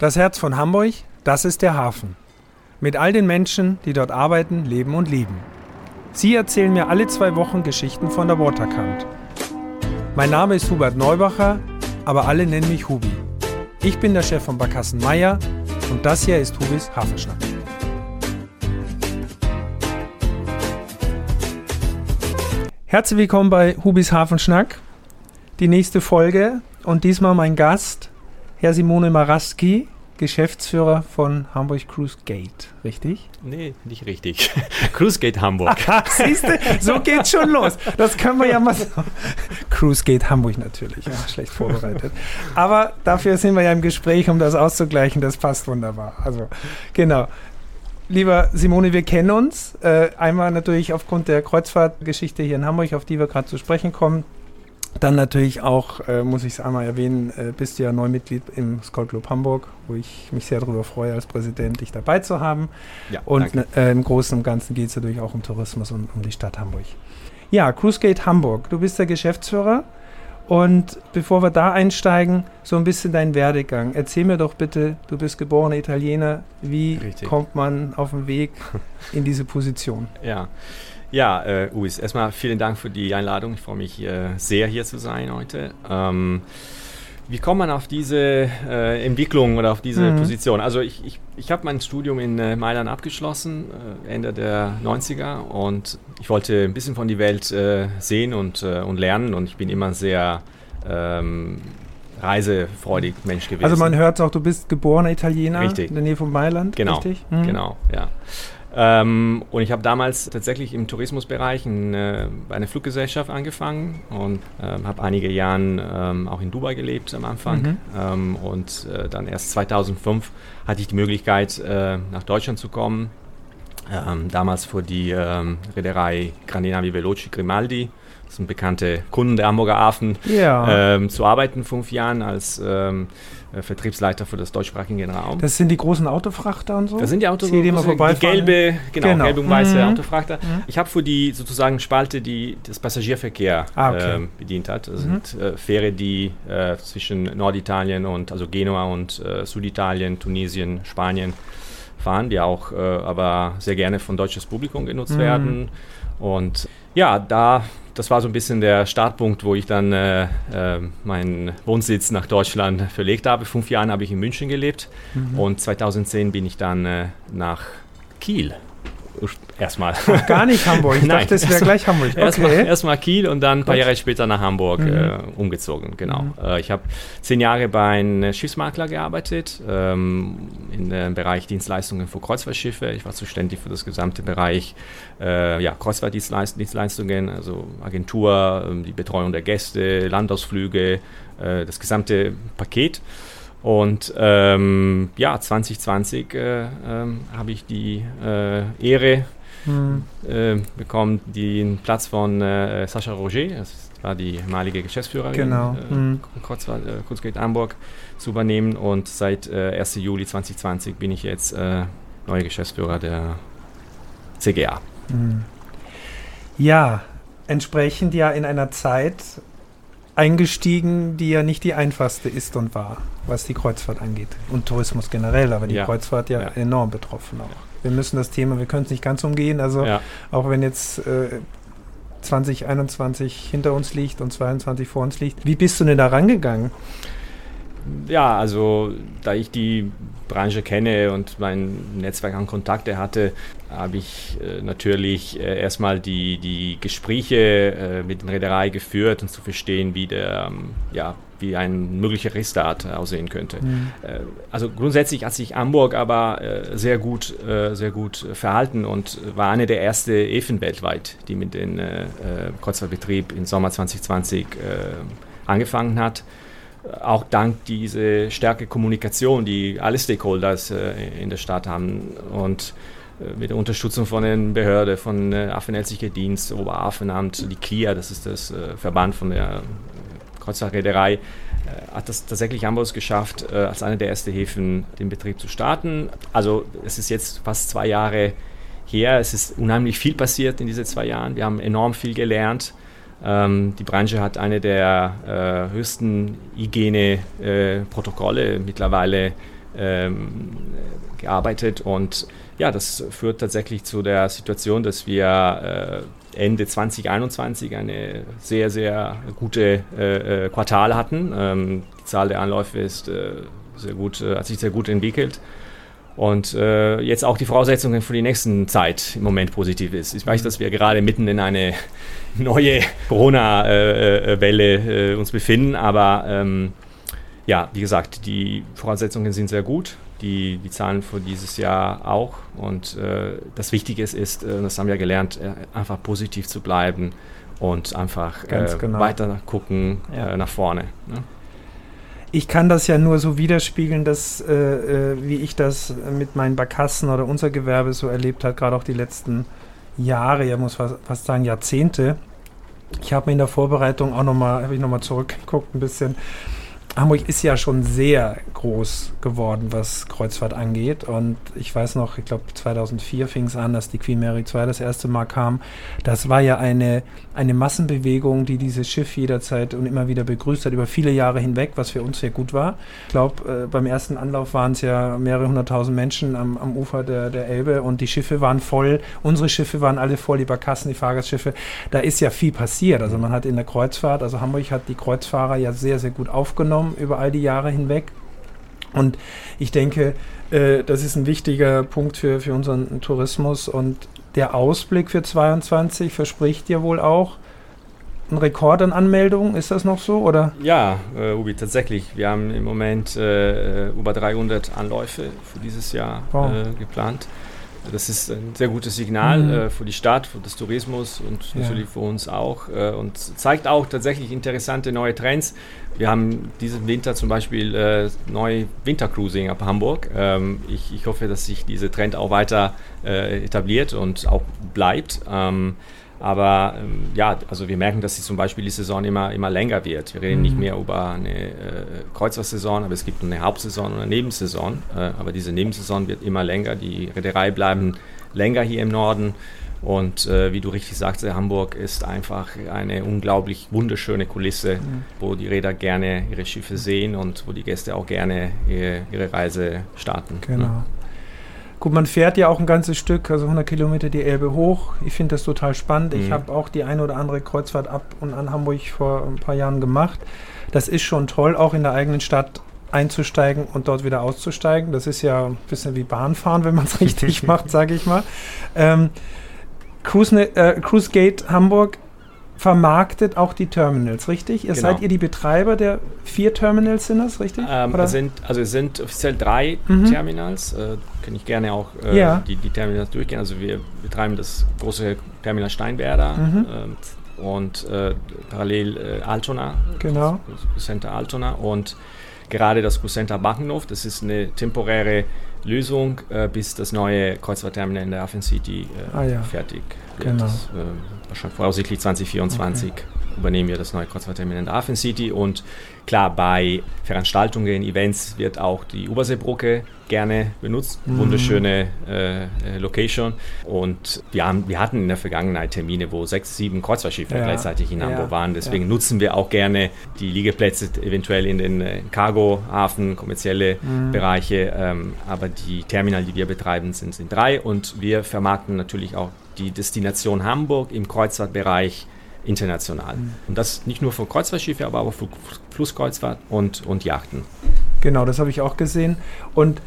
Das Herz von Hamburg, das ist der Hafen. Mit all den Menschen, die dort arbeiten, leben und lieben. Sie erzählen mir alle zwei Wochen Geschichten von der Waterkant. Mein Name ist Hubert Neubacher, aber alle nennen mich Hubi. Ich bin der Chef von Barkassen Meier und das hier ist Hubis Hafenschnack. Herzlich willkommen bei Hubis Hafenschnack. Die nächste Folge und diesmal mein Gast, Herr Simone Maraski, Geschäftsführer von Hamburg Cruise Gate, richtig? Nee, nicht richtig. Cruise Gate Hamburg. Siehst du, so geht's schon los. Das können wir ja mal so. Cruise Gate Hamburg natürlich, ja, schlecht vorbereitet. Aber dafür sind wir ja im Gespräch, um das auszugleichen. Das passt wunderbar. Also, genau. Lieber Simone, wir kennen uns. Äh, einmal natürlich aufgrund der Kreuzfahrtgeschichte hier in Hamburg, auf die wir gerade zu sprechen kommen. Dann natürlich auch, äh, muss ich es einmal erwähnen, äh, bist du ja Neumitglied im Skull Club Hamburg, wo ich mich sehr darüber freue, als Präsident dich dabei zu haben. Ja, und äh, im Großen und Ganzen geht es natürlich auch um Tourismus und um die Stadt Hamburg. Ja, Cruisegate Hamburg, du bist der Geschäftsführer. Und bevor wir da einsteigen, so ein bisschen dein Werdegang. Erzähl mir doch bitte, du bist geborener Italiener, wie Richtig. kommt man auf den Weg in diese Position? Ja, ja, äh, Uis, erstmal vielen Dank für die Einladung. Ich freue mich äh, sehr, hier zu sein heute. Ähm, wie kommt man auf diese äh, Entwicklung oder auf diese mhm. Position? Also ich, ich, ich habe mein Studium in äh, Mailand abgeschlossen, äh, Ende der 90er und ich wollte ein bisschen von der Welt äh, sehen und, äh, und lernen und ich bin immer sehr ähm, reisefreudig Mensch gewesen. Also man hört auch, du bist geborener Italiener richtig. in der Nähe von Mailand, genau, richtig? Mhm. Genau, ja. Ähm, und ich habe damals tatsächlich im Tourismusbereich äh, bei einer Fluggesellschaft angefangen und ähm, habe einige Jahre ähm, auch in Dubai gelebt am Anfang. Mhm. Ähm, und äh, dann erst 2005 hatte ich die Möglichkeit, äh, nach Deutschland zu kommen. Ähm, damals für die ähm, Reederei Grandinavi Veloci Grimaldi das sind bekannte Kunden der Hamburger Hafen, ja. ähm, zu arbeiten, fünf Jahren als ähm, äh, Vertriebsleiter für das deutschsprachigen Raum. Das sind die großen Autofrachter und so? Das sind die Autofrachter, die, die gelbe, genau, genau. gelbe und weiße mhm. Autofrachter. Mhm. Ich habe für die sozusagen Spalte, die das Passagierverkehr ah, okay. äh, bedient hat. Das mhm. sind äh, Fähre, die äh, zwischen Norditalien und, also Genua und äh, Süditalien, Tunesien, Spanien fahren, die auch äh, aber sehr gerne von deutsches Publikum genutzt mhm. werden. Und ja, da das war so ein bisschen der Startpunkt, wo ich dann äh, äh, meinen Wohnsitz nach Deutschland verlegt habe. Fünf Jahre habe ich in München gelebt mhm. und 2010 bin ich dann äh, nach Kiel erstmal. Ach, gar nicht Hamburg. Ich Nein, dachte, es wäre gleich Hamburg. Okay. Erstmal erst Kiel und dann ein paar Jahre später nach Hamburg mhm. äh, umgezogen. Genau. Mhm. Äh, ich habe zehn Jahre bei einem Schiffsmakler gearbeitet, ähm, im Bereich Dienstleistungen für Kreuzfahrtschiffe. Ich war zuständig für das gesamte Bereich äh, ja, Kreuzfahrtdienstleistungen, also Agentur, ähm, die Betreuung der Gäste, Landausflüge, äh, das gesamte Paket. Und ähm, ja, 2020 äh, ähm, habe ich die äh, Ehre hm. äh, bekommen, den Platz von äh, Sascha Roger, das war die ehemalige Geschäftsführerin genau. Äh, hm. Kurzgeld Hamburg, zu übernehmen. Und seit 1. Äh, Juli 2020 bin ich jetzt neuer Geschäftsführer der CGA. Hm. Ja, entsprechend ja in einer Zeit, eingestiegen, die ja nicht die einfachste ist und war, was die Kreuzfahrt angeht. Und Tourismus generell, aber die ja. Kreuzfahrt ja, ja, enorm betroffen auch. Wir müssen das Thema, wir können es nicht ganz umgehen, also ja. auch wenn jetzt äh, 2021 hinter uns liegt und 22 vor uns liegt. Wie bist du denn da rangegangen? Ja, also da ich die Branche kenne und mein Netzwerk an Kontakte hatte, habe ich äh, natürlich äh, erstmal die, die Gespräche äh, mit den Reederei geführt und um zu verstehen, wie der, ähm, ja, wie ein möglicher Restart aussehen könnte. Mhm. Äh, also grundsätzlich hat sich Hamburg aber äh, sehr gut, äh, sehr gut verhalten und war eine der ersten Efen weltweit, die mit dem Kreuzfahrtbetrieb im Sommer 2020 angefangen hat auch dank dieser starke Kommunikation, die alle Stakeholders äh, in der Stadt haben. Und äh, mit der Unterstützung von den Behörden, von äh, Affenelsicher-Dienst, Oberhafenamt, die KLIA, das ist das äh, Verband von der äh, Kreuzfahrtreederei, äh, hat das tatsächlich Hamburg geschafft, äh, als eine der ersten Häfen den Betrieb zu starten. Also es ist jetzt fast zwei Jahre her, es ist unheimlich viel passiert in diesen zwei Jahren, wir haben enorm viel gelernt ähm, die Branche hat eine der äh, höchsten Hygieneprotokolle äh, mittlerweile ähm, gearbeitet und ja, das führt tatsächlich zu der Situation, dass wir äh, Ende 2021 eine sehr, sehr gute äh, äh, Quartal hatten. Ähm, die Zahl der Anläufe ist äh, sehr gut, äh, hat sich sehr gut entwickelt. Und äh, jetzt auch die Voraussetzungen für die nächsten Zeit im Moment positiv ist. Ich weiß, dass wir gerade mitten in eine neue Corona-Welle äh, uns befinden, aber ähm, ja, wie gesagt, die Voraussetzungen sind sehr gut die, die Zahlen für dieses Jahr auch. Und äh, das Wichtige ist, ist, äh, das haben wir gelernt, äh, einfach positiv zu bleiben und einfach äh, genau. weiter gucken ja. Äh, nach vorne. Ne? Ich kann das ja nur so widerspiegeln, dass, äh, wie ich das mit meinen Barkassen oder unser Gewerbe so erlebt habe, gerade auch die letzten Jahre, ja muss fast, fast sagen Jahrzehnte. Ich habe mir in der Vorbereitung auch nochmal, habe ich nochmal zurückgeguckt ein bisschen Hamburg ist ja schon sehr groß geworden, was Kreuzfahrt angeht. Und ich weiß noch, ich glaube 2004 fing es an, dass die Queen Mary II das erste Mal kam. Das war ja eine, eine Massenbewegung, die dieses Schiff jederzeit und immer wieder begrüßt hat, über viele Jahre hinweg, was für uns sehr gut war. Ich glaube, äh, beim ersten Anlauf waren es ja mehrere hunderttausend Menschen am, am Ufer der, der Elbe und die Schiffe waren voll. Unsere Schiffe waren alle voll, die Barkassen, die Fahrgastschiffe. Da ist ja viel passiert. Also man hat in der Kreuzfahrt, also Hamburg hat die Kreuzfahrer ja sehr, sehr gut aufgenommen genommen über all die Jahre hinweg. Und ich denke, äh, das ist ein wichtiger Punkt für, für unseren Tourismus. Und der Ausblick für 2022 verspricht ja wohl auch einen Rekord an Anmeldungen. Ist das noch so? Oder? Ja, äh, Ubi, tatsächlich. Wir haben im Moment äh, über 300 Anläufe für dieses Jahr wow. äh, geplant. Das ist ein sehr gutes Signal mhm. äh, für die Stadt, für das Tourismus und ja. natürlich für uns auch äh, und zeigt auch tatsächlich interessante neue Trends. Wir haben diesen Winter zum Beispiel äh, neu Wintercruising ab Hamburg. Ähm, ich, ich, hoffe, dass sich dieser Trend auch weiter äh, etabliert und auch bleibt. Ähm, aber ähm, ja, also wir merken, dass die zum Beispiel die Saison immer, immer länger wird. Wir reden mhm. nicht mehr über eine äh, Kreuzfahrtsaison, aber es gibt eine Hauptsaison und eine Nebensaison. Äh, aber diese Nebensaison wird immer länger. Die Reederei bleiben länger hier im Norden. Und äh, wie du richtig sagst, Hamburg ist einfach eine unglaublich wunderschöne Kulisse, mhm. wo die Räder gerne ihre Schiffe sehen und wo die Gäste auch gerne ihre, ihre Reise starten. Genau. Ne? Gut, man fährt ja auch ein ganzes Stück, also 100 Kilometer die Elbe hoch. Ich finde das total spannend. Mhm. Ich habe auch die eine oder andere Kreuzfahrt ab und an Hamburg vor ein paar Jahren gemacht. Das ist schon toll, auch in der eigenen Stadt einzusteigen und dort wieder auszusteigen. Das ist ja ein bisschen wie Bahnfahren, wenn man es richtig macht, sage ich mal. Ähm, Cruise, ne, äh, Cruise Gate Hamburg vermarktet auch die Terminals, richtig? Ihr genau. seid ihr die Betreiber der vier Terminals, sind das, richtig? Ähm, es sind, also es sind offiziell drei mhm. Terminals. Äh, kann ich gerne auch äh, ja. die, die Terminals durchgehen. Also wir betreiben das große Terminal Steinwerder mhm. äh, und äh, parallel äh, Altona. Genau. Center Altona und gerade das Center Bachenhof. Das ist eine temporäre Lösung, äh, bis das neue Kreuzfahrtterminal in der Hafen City äh, ah, ja. fertig wird. Genau. Das, äh, wahrscheinlich voraussichtlich 2024 okay. Übernehmen wir das neue Kreuzfahrtterminal in der Hafen City und klar, bei Veranstaltungen, Events wird auch die Oberseebrücke gerne benutzt. Mhm. Wunderschöne äh, äh, Location. Und wir, haben, wir hatten in der Vergangenheit Termine, wo sechs, sieben Kreuzfahrtschiffe ja. gleichzeitig in Hamburg ja. waren. Deswegen ja. nutzen wir auch gerne die Liegeplätze eventuell in den äh, Cargo-Hafen, kommerzielle mhm. Bereiche. Ähm, aber die Terminal, die wir betreiben, sind, sind drei. Und wir vermarkten natürlich auch die Destination Hamburg im Kreuzfahrtbereich international. Mhm. Und das nicht nur für Kreuzfahrtschiffe, aber auch für Flusskreuzfahrt und, und Yachten. Genau, das habe ich auch gesehen. Und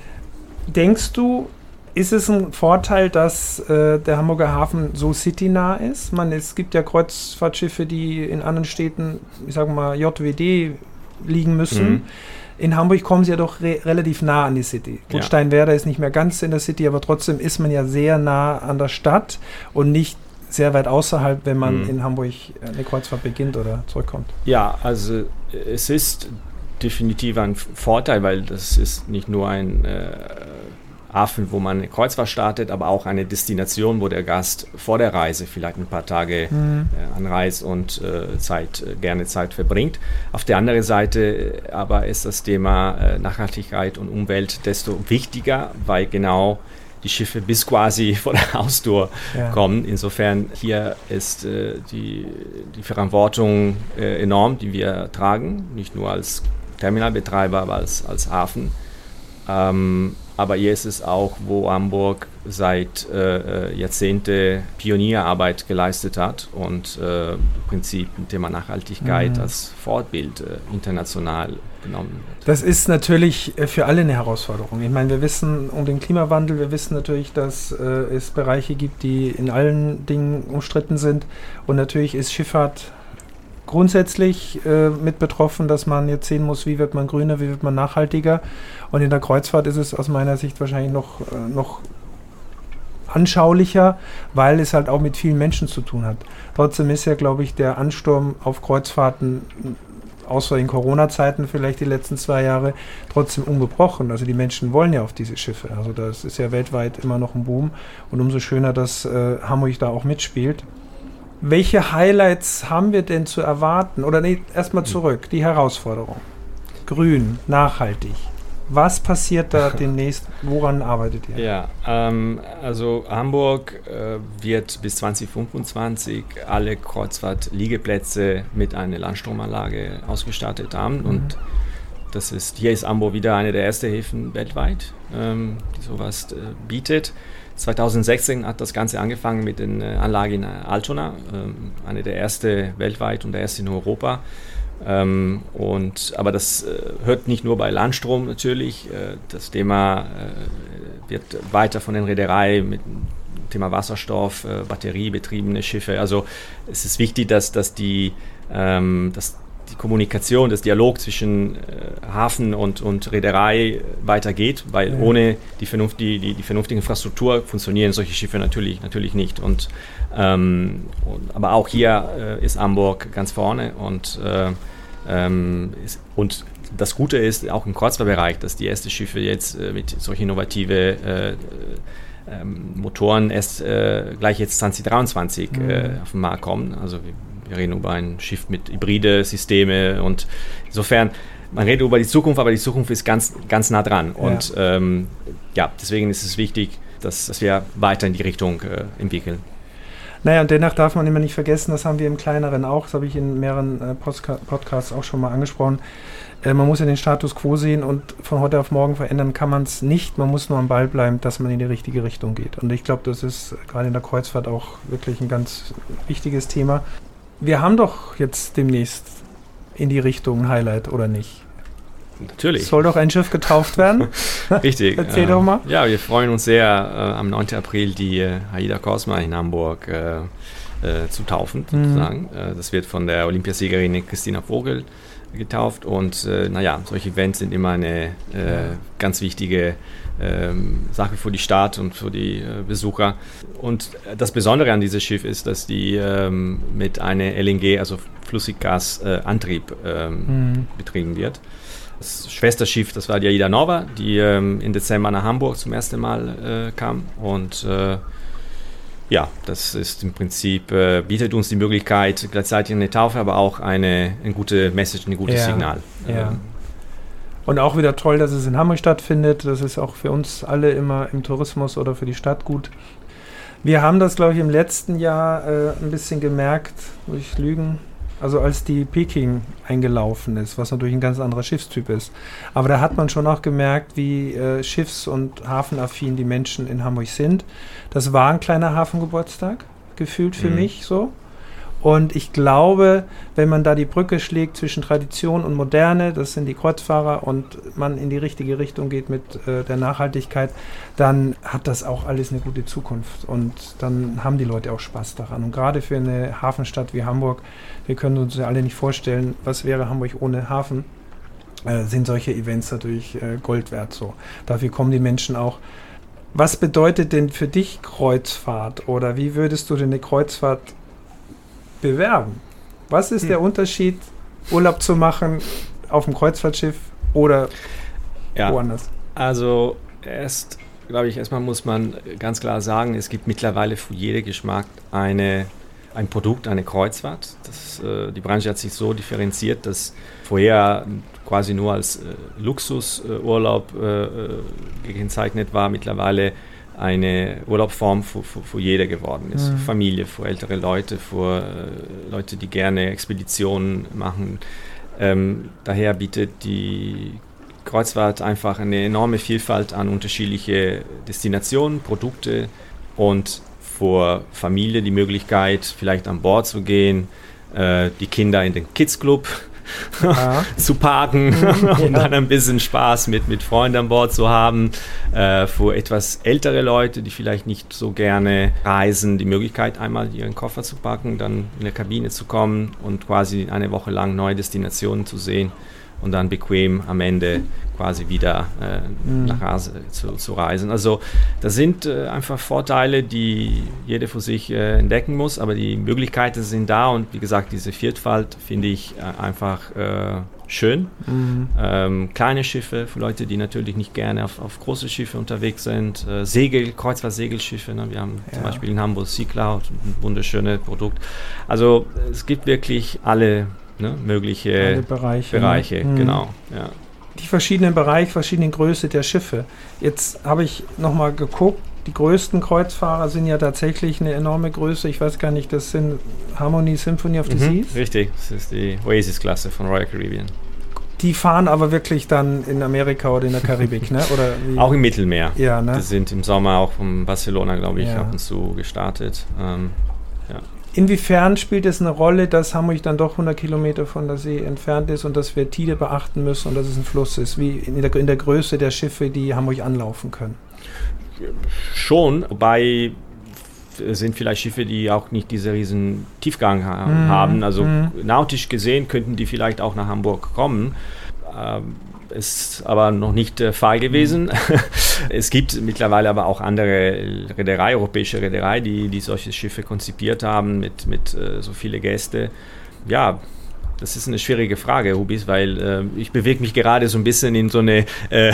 denkst du, ist es ein Vorteil, dass äh, der Hamburger Hafen so citynah ist? Man, es gibt ja Kreuzfahrtschiffe, die in anderen Städten, ich sage mal, JWD liegen müssen. Mhm. In Hamburg kommen sie ja doch re relativ nah an die City. Gut, ja. Steinwerder ist nicht mehr ganz in der City, aber trotzdem ist man ja sehr nah an der Stadt und nicht sehr weit außerhalb, wenn man mhm. in Hamburg eine Kreuzfahrt beginnt oder zurückkommt. Ja, also es ist definitiv ein Vorteil, weil das ist nicht nur ein äh, Hafen, wo man eine Kreuzfahrt startet, aber auch eine Destination, wo der Gast vor der Reise vielleicht ein paar Tage mhm. äh, anreist und äh, Zeit, äh, gerne Zeit verbringt. Auf der anderen Seite äh, aber ist das Thema äh, Nachhaltigkeit und Umwelt desto wichtiger, weil genau die Schiffe bis quasi vor der Haustür ja. kommen. Insofern hier ist äh, die, die Verantwortung enorm, die wir tragen, nicht nur als Terminalbetreiber, aber als, als Hafen. Ähm, aber hier ist es auch, wo Hamburg seit äh, äh Jahrzehnte Pionierarbeit geleistet hat und äh, im Prinzip ein Thema Nachhaltigkeit mhm. als Fortbild äh, international genommen wird. Das ist natürlich äh, für alle eine Herausforderung. Ich meine, wir wissen um den Klimawandel, wir wissen natürlich, dass äh, es Bereiche gibt, die in allen Dingen umstritten sind. Und natürlich ist Schifffahrt grundsätzlich äh, mit betroffen, dass man jetzt sehen muss, wie wird man grüner, wie wird man nachhaltiger. Und in der Kreuzfahrt ist es aus meiner Sicht wahrscheinlich noch, äh, noch anschaulicher, weil es halt auch mit vielen Menschen zu tun hat. Trotzdem ist ja, glaube ich, der Ansturm auf Kreuzfahrten, außer in Corona-Zeiten vielleicht die letzten zwei Jahre, trotzdem ungebrochen. Also die Menschen wollen ja auf diese Schiffe. Also das ist ja weltweit immer noch ein Boom. Und umso schöner, dass äh, Hamburg da auch mitspielt. Welche Highlights haben wir denn zu erwarten? Oder nee, erstmal zurück, die Herausforderung. Grün, nachhaltig. Was passiert da demnächst? Woran arbeitet ihr? Ja, ähm, also Hamburg äh, wird bis 2025 alle Kreuzfahrt-Liegeplätze mit einer Landstromanlage ausgestattet haben. Mhm. Und das ist, hier ist Hamburg wieder eine der ersten Häfen weltweit, ähm, die sowas äh, bietet. 2016 hat das Ganze angefangen mit den äh, Anlage in Altona, ähm, eine der ersten weltweit und der erste in Europa. Ähm, und, aber das äh, hört nicht nur bei Landstrom natürlich. Äh, das Thema äh, wird weiter von den Reedereien mit dem Thema Wasserstoff, äh, batteriebetriebene Schiffe. Also es ist wichtig, dass, dass die ähm, dass die Kommunikation, das Dialog zwischen äh, Hafen und, und Reederei weitergeht, weil ja. ohne die, Vernunft, die, die, die, vernünftige Infrastruktur funktionieren solche Schiffe natürlich, natürlich nicht. Und, ähm, und aber auch hier äh, ist Hamburg ganz vorne und, äh, ähm, ist, und das Gute ist auch im Kreuzfahrtbereich, dass die ersten Schiffe jetzt äh, mit solchen innovative äh, ähm, Motoren erst äh, gleich jetzt 2023 mhm. auf den Markt kommen. Also wir reden über ein Schiff mit hybride Systeme und insofern, man redet über die Zukunft, aber die Zukunft ist ganz, ganz nah dran. Und ja, ähm, ja deswegen ist es wichtig, dass, dass wir weiter in die Richtung äh, entwickeln. Naja, und dennoch darf man immer nicht vergessen, das haben wir im Kleineren auch, das habe ich in mehreren äh, Podcasts auch schon mal angesprochen. Äh, man muss ja den Status quo sehen und von heute auf morgen verändern kann man es nicht. Man muss nur am Ball bleiben, dass man in die richtige Richtung geht. Und ich glaube, das ist gerade in der Kreuzfahrt auch wirklich ein ganz wichtiges Thema. Wir haben doch jetzt demnächst in die Richtung Highlight, oder nicht? Natürlich. Soll doch ein Schiff getauft werden? Richtig. Erzähl äh, doch mal. Ja, wir freuen uns sehr, äh, am 9. April die äh, Aida Cosma in Hamburg äh, äh, zu taufen, mhm. sozusagen. Äh, das wird von der Olympiasiegerin Christina Vogel getauft und naja, solche Events sind immer eine ganz wichtige ähm, Sache für die Stadt und für die äh, Besucher. Und das Besondere an diesem Schiff ist, dass die ähm, mit einem LNG, also Flüssiggasantrieb, ähm, mhm. betrieben wird. Das Schwesterschiff, das war die Aida Nova, die ähm, im Dezember nach Hamburg zum ersten Mal äh, kam. Und äh, ja, das ist im Prinzip, äh, bietet uns die Möglichkeit, gleichzeitig eine Taufe, aber auch eine, eine gute Message, ein gutes ja. Signal. Ja. Und auch wieder toll, dass es in Hamburg stattfindet. Das ist auch für uns alle immer im Tourismus oder für die Stadt gut. Wir haben das, glaube ich, im letzten Jahr äh, ein bisschen gemerkt, durch Lügen, also als die Peking eingelaufen ist, was natürlich ein ganz anderer Schiffstyp ist. Aber da hat man schon auch gemerkt, wie äh, schiffs- und hafenaffin die Menschen in Hamburg sind. Das war ein kleiner Hafengeburtstag, gefühlt für mhm. mich so. Und ich glaube, wenn man da die Brücke schlägt zwischen Tradition und Moderne, das sind die Kreuzfahrer, und man in die richtige Richtung geht mit äh, der Nachhaltigkeit, dann hat das auch alles eine gute Zukunft. Und dann haben die Leute auch Spaß daran. Und gerade für eine Hafenstadt wie Hamburg, wir können uns ja alle nicht vorstellen, was wäre Hamburg ohne Hafen, äh, sind solche Events natürlich äh, Gold wert. So. Dafür kommen die Menschen auch. Was bedeutet denn für dich Kreuzfahrt? Oder wie würdest du denn eine Kreuzfahrt bewerben. Was ist hm. der Unterschied, Urlaub zu machen auf dem Kreuzfahrtschiff oder ja, woanders? Also erst, glaube ich, erstmal muss man ganz klar sagen, es gibt mittlerweile für jeden Geschmack eine, ein Produkt, eine Kreuzfahrt. Das, äh, die Branche hat sich so differenziert, dass vorher quasi nur als äh, Luxusurlaub äh, äh gekennzeichnet war. Mittlerweile eine Urlaubsform für, für, für jeder geworden ist. Mhm. Familie, für ältere Leute, für äh, Leute, die gerne Expeditionen machen. Ähm, daher bietet die Kreuzfahrt einfach eine enorme Vielfalt an unterschiedliche Destinationen, Produkte und für Familie die Möglichkeit, vielleicht an Bord zu gehen, äh, die Kinder in den Kids Club ja. zu parken mhm, und ja. dann ein bisschen Spaß mit, mit Freunden an Bord zu haben. Äh, für etwas ältere Leute, die vielleicht nicht so gerne reisen, die Möglichkeit, einmal ihren Koffer zu packen, dann in der Kabine zu kommen und quasi eine Woche lang neue Destinationen zu sehen und dann bequem am Ende quasi wieder äh, mhm. nach Hause zu, zu, reisen. Also das sind äh, einfach Vorteile, die jeder für sich äh, entdecken muss, aber die Möglichkeiten sind da und wie gesagt, diese Vielfalt finde ich äh, einfach äh, schön. Mhm. Ähm, kleine Schiffe für Leute, die natürlich nicht gerne auf, auf große Schiffe unterwegs sind. Äh, Segel, Kreuzfahrt-Segelschiffe. Ne? Wir haben ja. zum Beispiel in Hamburg Sea Cloud, ein wunderschönes Produkt. Also es gibt wirklich alle ne, mögliche alle Bereiche. Ne? Bereiche, ne? genau. Ja die verschiedenen Bereiche, verschiedenen Größe der Schiffe. Jetzt habe ich nochmal geguckt, die größten Kreuzfahrer sind ja tatsächlich eine enorme Größe. Ich weiß gar nicht, das sind Harmony Symphony of the mhm, Seas. Richtig, das ist die Oasis-Klasse von Royal Caribbean. Die fahren aber wirklich dann in Amerika oder in der Karibik, ne? Oder auch im Mittelmeer. Ja, ne? Die sind im Sommer auch von Barcelona, glaube ich, ja. ab und zu gestartet. Ähm, ja. Inwiefern spielt es eine Rolle, dass Hamburg dann doch 100 Kilometer von der See entfernt ist und dass wir Tide beachten müssen und dass es ein Fluss ist, wie in der, in der Größe der Schiffe, die Hamburg anlaufen können? Schon, wobei sind vielleicht Schiffe, die auch nicht diesen riesen Tiefgang ha mm, haben. Also mm. nautisch gesehen könnten die vielleicht auch nach Hamburg kommen. Ähm, ist aber noch nicht der Fall gewesen. Mhm. es gibt mittlerweile aber auch andere Reederei, europäische Reederei, die, die solche Schiffe konzipiert haben mit, mit äh, so viele Gäste. Ja, das ist eine schwierige Frage, Hubis, weil äh, ich bewege mich gerade so ein bisschen in so eine äh,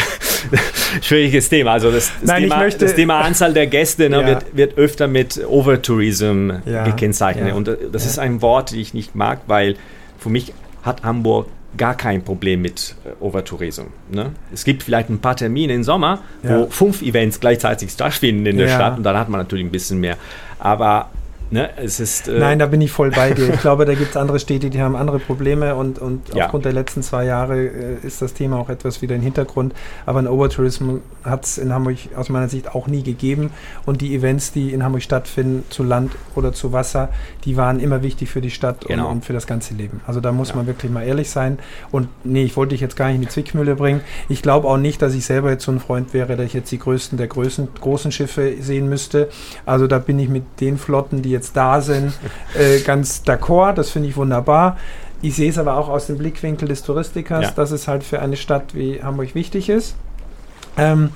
schwieriges Thema. Also das, das, Nein, Thema, möchte, das Thema Anzahl der Gäste ne, ja. wird, wird öfter mit Overtourism ja, gekennzeichnet. Ja, Und äh, das ist ein Wort, das ich nicht mag, weil für mich hat Hamburg gar kein Problem mit äh, Overtourism. Ne? Es gibt vielleicht ein paar Termine im Sommer, ja. wo fünf Events gleichzeitig stattfinden in der ja. Stadt und dann hat man natürlich ein bisschen mehr. Aber Ne, es ist, äh Nein, da bin ich voll bei dir. Ich glaube, da gibt es andere Städte, die haben andere Probleme und, und ja. aufgrund der letzten zwei Jahre äh, ist das Thema auch etwas wieder im Hintergrund. Aber ein Overtourism hat es in Hamburg aus meiner Sicht auch nie gegeben. Und die Events, die in Hamburg stattfinden, zu Land oder zu Wasser, die waren immer wichtig für die Stadt genau. und, und, für das ganze Leben. Also da muss ja. man wirklich mal ehrlich sein. Und nee, ich wollte dich jetzt gar nicht in die Zwickmühle bringen. Ich glaube auch nicht, dass ich selber jetzt so ein Freund wäre, dass ich jetzt die größten der größten, großen Schiffe sehen müsste. Also da bin ich mit den Flotten, die jetzt da sind, äh, ganz d'accord. Das finde ich wunderbar. Ich sehe es aber auch aus dem Blickwinkel des Touristikers, ja. dass es halt für eine Stadt wie Hamburg wichtig ist. Ähm,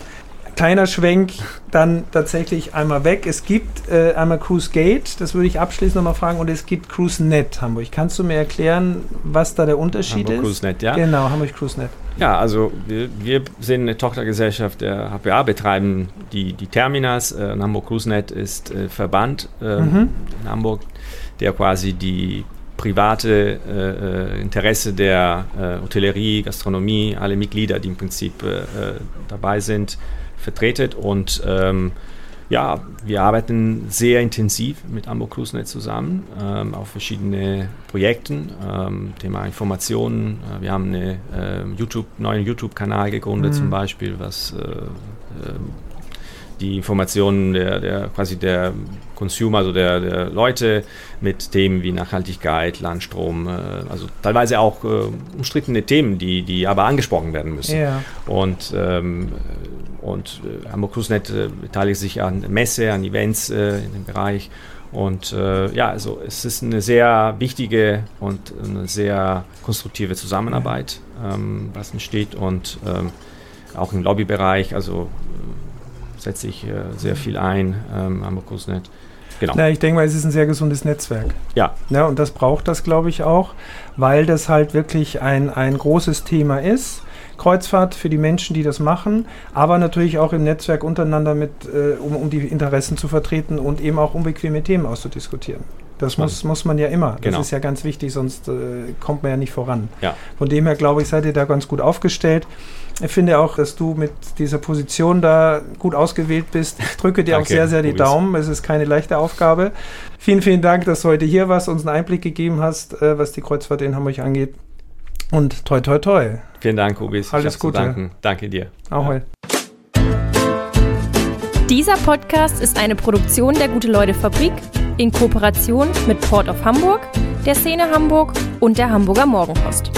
kleiner Schwenk dann tatsächlich einmal weg. Es gibt äh, einmal Cruise Gate, das würde ich abschließend nochmal fragen, und es gibt Cruise Net Hamburg. Kannst du mir erklären, was da der Unterschied Hamburg ist? Cruise Net, ja. Genau, Hamburg Cruise Net. Ja, also wir, wir sind eine Tochtergesellschaft der HPA, betreiben die, die Terminals. Äh, Hamburg Cruise Net ist äh, Verband äh, mhm. in Hamburg, der quasi die private äh, äh, Interesse der äh, Hotellerie, Gastronomie, alle Mitglieder, die im Prinzip dabei sind, vertretet und ähm, ja, wir arbeiten sehr intensiv mit Hamburg CruiseNet zusammen ähm, auf verschiedene Projekten. Ähm, Thema Informationen. Äh, wir haben einen äh, YouTube, neuen YouTube-Kanal gegründet, mhm. zum Beispiel, was äh, ähm, die Informationen der, der quasi der Consumer, also der, der Leute mit Themen wie Nachhaltigkeit, Landstrom, äh, also teilweise auch äh, umstrittene Themen, die, die aber angesprochen werden müssen. Ja. Und, ähm, und äh, Hamburg CruiseNet äh, beteiligt sich an Messe, an Events äh, in dem Bereich. Und äh, ja, also es ist eine sehr wichtige und eine sehr konstruktive Zusammenarbeit, ähm, was entsteht und ähm, auch im Lobbybereich, also setze ich äh, sehr viel ein ähm, am Kursnet. Genau. Na, ich denke mal, es ist ein sehr gesundes Netzwerk. Ja. ja und das braucht das, glaube ich, auch, weil das halt wirklich ein, ein großes Thema ist. Kreuzfahrt für die Menschen, die das machen, aber natürlich auch im Netzwerk untereinander mit, äh, um, um die Interessen zu vertreten und eben auch unbequeme Themen auszudiskutieren. Das muss, muss man ja immer. Genau. Das ist ja ganz wichtig, sonst äh, kommt man ja nicht voran. Ja. Von dem her, glaube ich, seid ihr da ganz gut aufgestellt. Ich finde auch, dass du mit dieser Position da gut ausgewählt bist. Ich drücke dir auch sehr, sehr die Daumen. Es ist keine leichte Aufgabe. Vielen, vielen Dank, dass du heute hier warst, uns einen Einblick gegeben hast, äh, was die Kreuzfahrt in Hamburg angeht. Und toi, toi, toi. Vielen Dank, Ubis. Alles Gute. Danken. Danke dir. Auch ja. Dieser Podcast ist eine Produktion der Gute-Leute-Fabrik in Kooperation mit Port of Hamburg, der Szene Hamburg und der Hamburger Morgenpost.